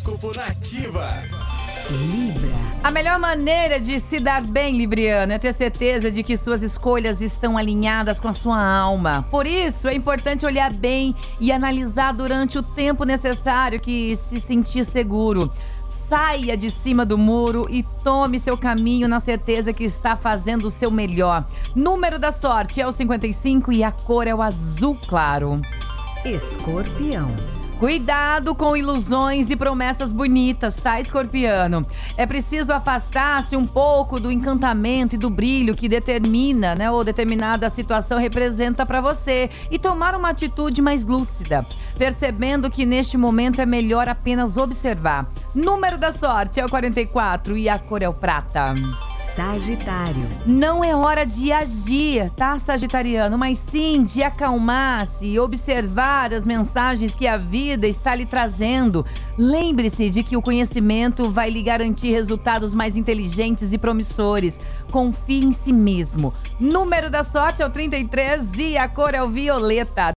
Horóscopo Nativa. Libra. A melhor maneira de se dar bem, Libriano, é ter certeza de que suas escolhas estão alinhadas com a sua alma. Por isso, é importante olhar bem e analisar durante o tempo necessário que se sentir seguro. Saia de cima do muro e tome seu caminho na certeza que está fazendo o seu melhor. Número da sorte é o 55 e a cor é o azul claro. Escorpião. Cuidado com ilusões e promessas bonitas, tá, escorpiano? É preciso afastar-se um pouco do encantamento e do brilho que determina, né, ou determinada situação representa para você e tomar uma atitude mais lúcida, percebendo que neste momento é melhor apenas observar. Número da sorte é o 44 e a cor é o prata. Sagitário. Não é hora de agir, tá, Sagitariano? Mas sim de acalmar-se e observar as mensagens que a vida está lhe trazendo. Lembre-se de que o conhecimento vai lhe garantir resultados mais inteligentes e promissores. Confie em si mesmo. Número da sorte é o 33 e a cor é o violeta.